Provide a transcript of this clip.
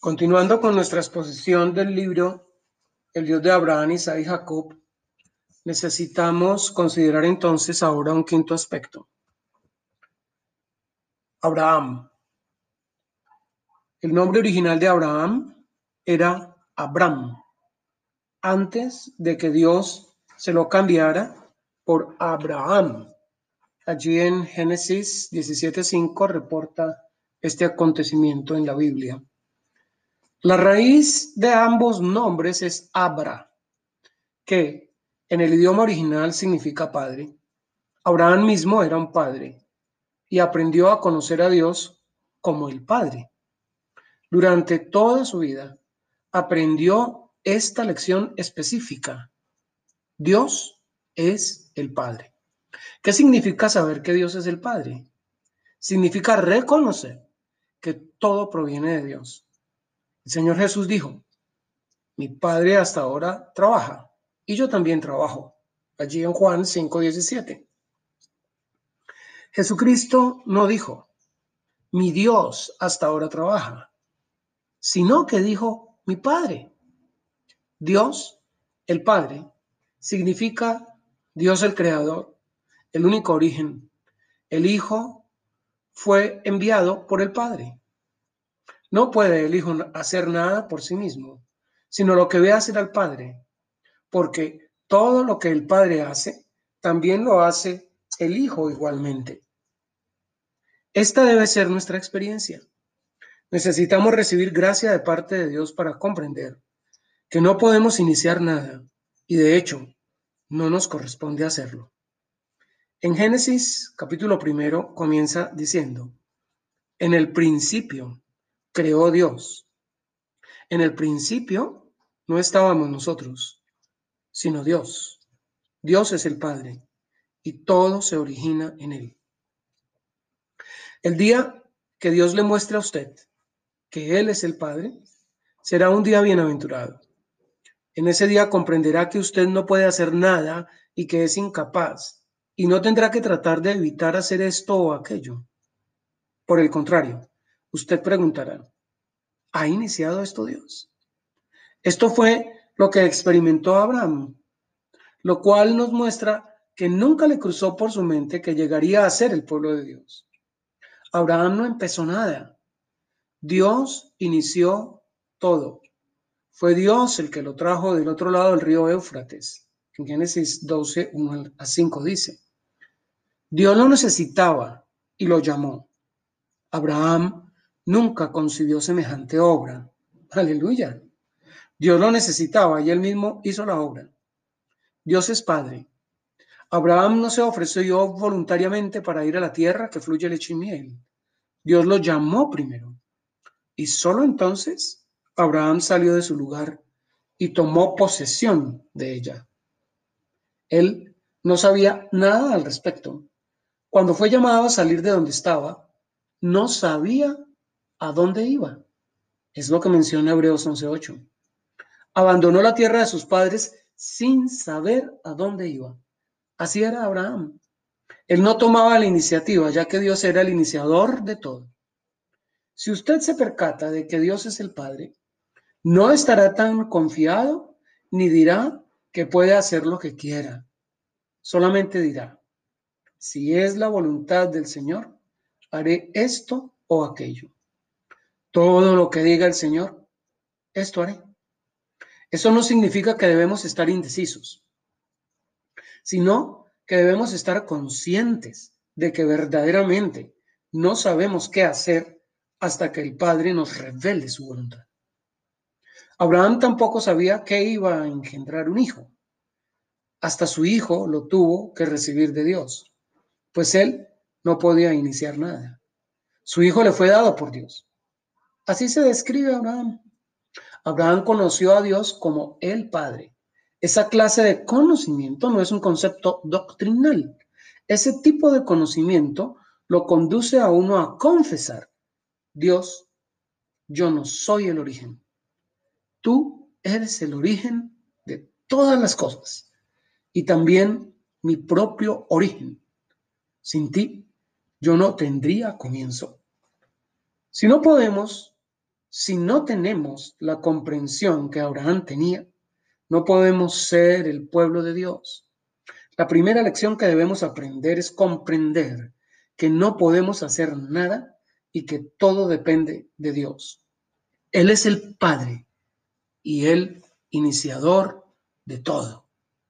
Continuando con nuestra exposición del libro El Dios de Abraham, Isaac y Jacob, necesitamos considerar entonces ahora un quinto aspecto. Abraham. El nombre original de Abraham era Abram, antes de que Dios se lo cambiara por Abraham. Allí en Génesis 17.5 reporta este acontecimiento en la Biblia. La raíz de ambos nombres es Abra, que en el idioma original significa padre. Abraham mismo era un padre y aprendió a conocer a Dios como el Padre. Durante toda su vida aprendió esta lección específica. Dios es el Padre. ¿Qué significa saber que Dios es el Padre? Significa reconocer que todo proviene de Dios el Señor Jesús dijo, mi Padre hasta ahora trabaja y yo también trabajo. Allí en Juan 5:17. Jesucristo no dijo, mi Dios hasta ahora trabaja, sino que dijo, mi Padre. Dios, el Padre, significa Dios el Creador, el único origen. El Hijo fue enviado por el Padre. No puede el Hijo hacer nada por sí mismo, sino lo que ve hacer al Padre, porque todo lo que el Padre hace, también lo hace el Hijo igualmente. Esta debe ser nuestra experiencia. Necesitamos recibir gracia de parte de Dios para comprender que no podemos iniciar nada y de hecho no nos corresponde hacerlo. En Génesis capítulo primero comienza diciendo, en el principio creó Dios. En el principio no estábamos nosotros, sino Dios. Dios es el Padre y todo se origina en Él. El día que Dios le muestre a usted que Él es el Padre, será un día bienaventurado. En ese día comprenderá que usted no puede hacer nada y que es incapaz y no tendrá que tratar de evitar hacer esto o aquello. Por el contrario, Usted preguntará, ¿ha iniciado esto Dios? Esto fue lo que experimentó Abraham, lo cual nos muestra que nunca le cruzó por su mente que llegaría a ser el pueblo de Dios. Abraham no empezó nada. Dios inició todo. Fue Dios el que lo trajo del otro lado del río Éufrates. En Génesis 12, 1 a 5 dice, Dios lo necesitaba y lo llamó. Abraham nunca concibió semejante obra. Aleluya. Dios lo necesitaba y él mismo hizo la obra. Dios es Padre. Abraham no se ofreció voluntariamente para ir a la tierra que fluye leche y miel. Dios lo llamó primero. Y solo entonces Abraham salió de su lugar y tomó posesión de ella. Él no sabía nada al respecto. Cuando fue llamado a salir de donde estaba, no sabía ¿A dónde iba? Es lo que menciona Hebreos 11.8. Abandonó la tierra de sus padres sin saber a dónde iba. Así era Abraham. Él no tomaba la iniciativa, ya que Dios era el iniciador de todo. Si usted se percata de que Dios es el Padre, no estará tan confiado ni dirá que puede hacer lo que quiera. Solamente dirá, si es la voluntad del Señor, haré esto o aquello. Todo lo que diga el Señor, esto haré. Eso no significa que debemos estar indecisos, sino que debemos estar conscientes de que verdaderamente no sabemos qué hacer hasta que el Padre nos revele su voluntad. Abraham tampoco sabía que iba a engendrar un hijo. Hasta su hijo lo tuvo que recibir de Dios, pues él no podía iniciar nada. Su hijo le fue dado por Dios. Así se describe Abraham. Abraham conoció a Dios como el Padre. Esa clase de conocimiento no es un concepto doctrinal. Ese tipo de conocimiento lo conduce a uno a confesar, Dios, yo no soy el origen. Tú eres el origen de todas las cosas y también mi propio origen. Sin ti, yo no tendría comienzo. Si no podemos si no tenemos la comprensión que Abraham tenía, no podemos ser el pueblo de Dios. La primera lección que debemos aprender es comprender que no podemos hacer nada y que todo depende de Dios. Él es el Padre y el iniciador de todo.